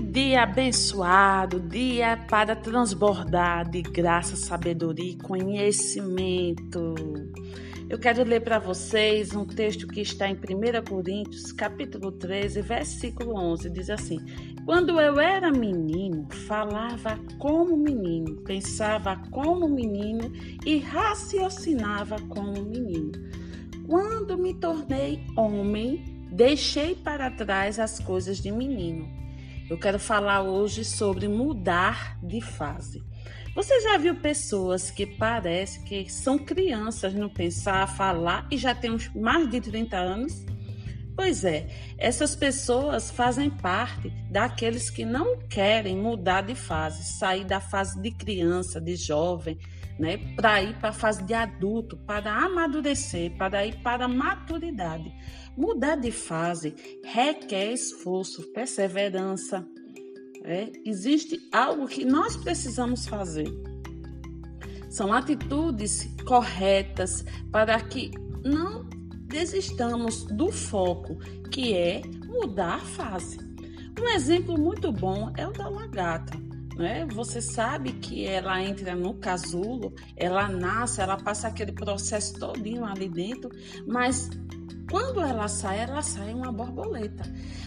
Dia abençoado, dia para transbordar de graça, sabedoria e conhecimento. Eu quero ler para vocês um texto que está em 1 Coríntios, capítulo 13, versículo 11, diz assim: Quando eu era menino, falava como menino, pensava como menino e raciocinava como menino. Quando me tornei homem, deixei para trás as coisas de menino eu quero falar hoje sobre mudar de fase. Você já viu pessoas que parece que são crianças no pensar, falar e já têm mais de 30 anos? Pois é, essas pessoas fazem parte daqueles que não querem mudar de fase, sair da fase de criança, de jovem, né, para ir para a fase de adulto, para amadurecer, para ir para a maturidade. Mudar de fase requer esforço, perseverança. É? Existe algo que nós precisamos fazer. São atitudes corretas para que não desistamos do foco, que é mudar a fase. Um exemplo muito bom é o da lagarta. Né? Você sabe que ela entra no casulo, ela nasce, ela passa aquele processo todinho ali dentro, mas quando ela sai, ela sai uma borboleta.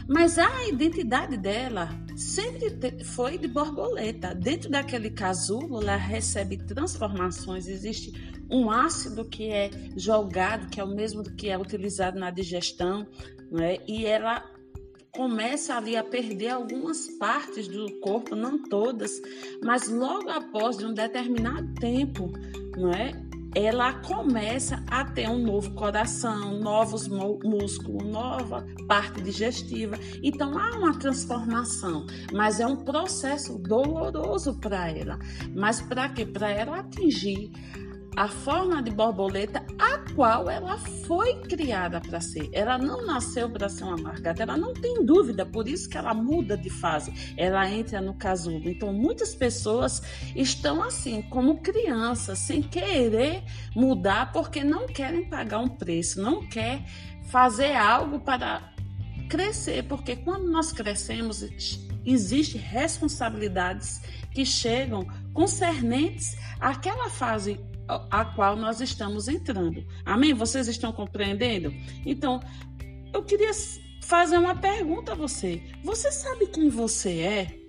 Mas a identidade dela sempre foi de borboleta. Dentro daquele casulo, ela recebe transformações. Existe um ácido que é jogado, que é o mesmo que é utilizado na digestão, né? e ela começa ali a perder algumas partes do corpo, não todas, mas logo após de um determinado tempo, não é? Ela começa a ter um novo coração, novos músculos, nova parte digestiva. Então há uma transformação, mas é um processo doloroso para ela. Mas para quê? Para ela atingir a forma de borboleta a qual ela foi criada para ser. Ela não nasceu para ser uma margata, ela não tem dúvida, por isso que ela muda de fase, ela entra no casulo. Então, muitas pessoas estão assim, como crianças, sem querer mudar, porque não querem pagar um preço, não quer fazer algo para crescer, porque quando nós crescemos, existem responsabilidades que chegam concernentes àquela fase a qual nós estamos entrando. Amém? Vocês estão compreendendo? Então, eu queria fazer uma pergunta a você. Você sabe quem você é?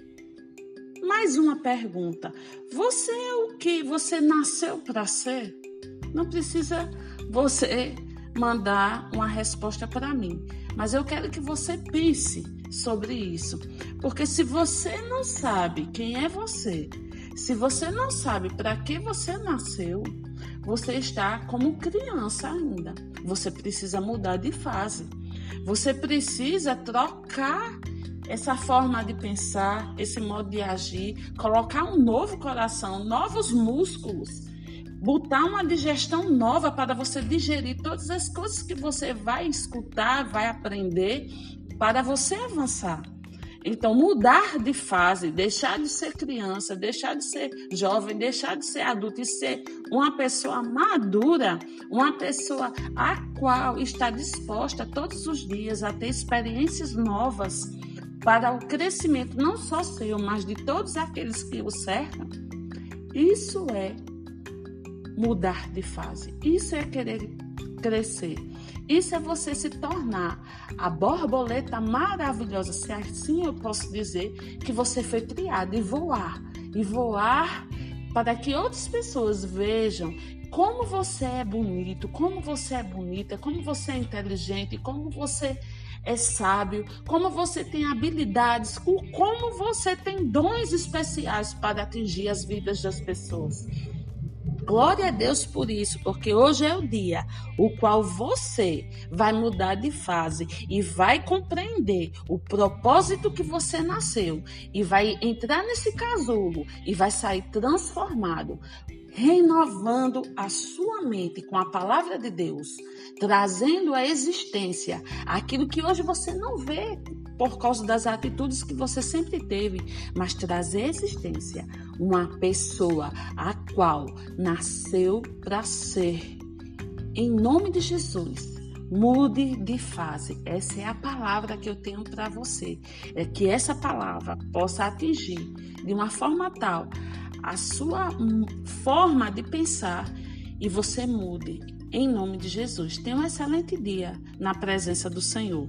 Mais uma pergunta. Você é o que você nasceu para ser? Não precisa você mandar uma resposta para mim, mas eu quero que você pense sobre isso. Porque se você não sabe quem é você, se você não sabe para que você nasceu, você está como criança ainda. Você precisa mudar de fase. Você precisa trocar essa forma de pensar, esse modo de agir, colocar um novo coração, novos músculos, botar uma digestão nova para você digerir todas as coisas que você vai escutar, vai aprender, para você avançar. Então, mudar de fase, deixar de ser criança, deixar de ser jovem, deixar de ser adulto e ser uma pessoa madura, uma pessoa a qual está disposta todos os dias a ter experiências novas para o crescimento não só seu, mas de todos aqueles que o cercam. Isso é mudar de fase. Isso é querer crescer. Isso é você se tornar a borboleta maravilhosa, se assim eu posso dizer, que você foi criado e voar. E voar para que outras pessoas vejam como você é bonito, como você é bonita, como você é inteligente, como você é sábio, como você tem habilidades, como você tem dons especiais para atingir as vidas das pessoas. Glória a Deus por isso, porque hoje é o dia o qual você vai mudar de fase e vai compreender o propósito que você nasceu e vai entrar nesse casulo e vai sair transformado renovando a sua mente com a palavra de Deus, trazendo à existência aquilo que hoje você não vê por causa das atitudes que você sempre teve, mas trazer à existência uma pessoa a qual nasceu para ser. Em nome de Jesus. Mude de fase. Essa é a palavra que eu tenho para você. É que essa palavra possa atingir de uma forma tal a sua forma de pensar e você mude. Em nome de Jesus. Tenha um excelente dia na presença do Senhor.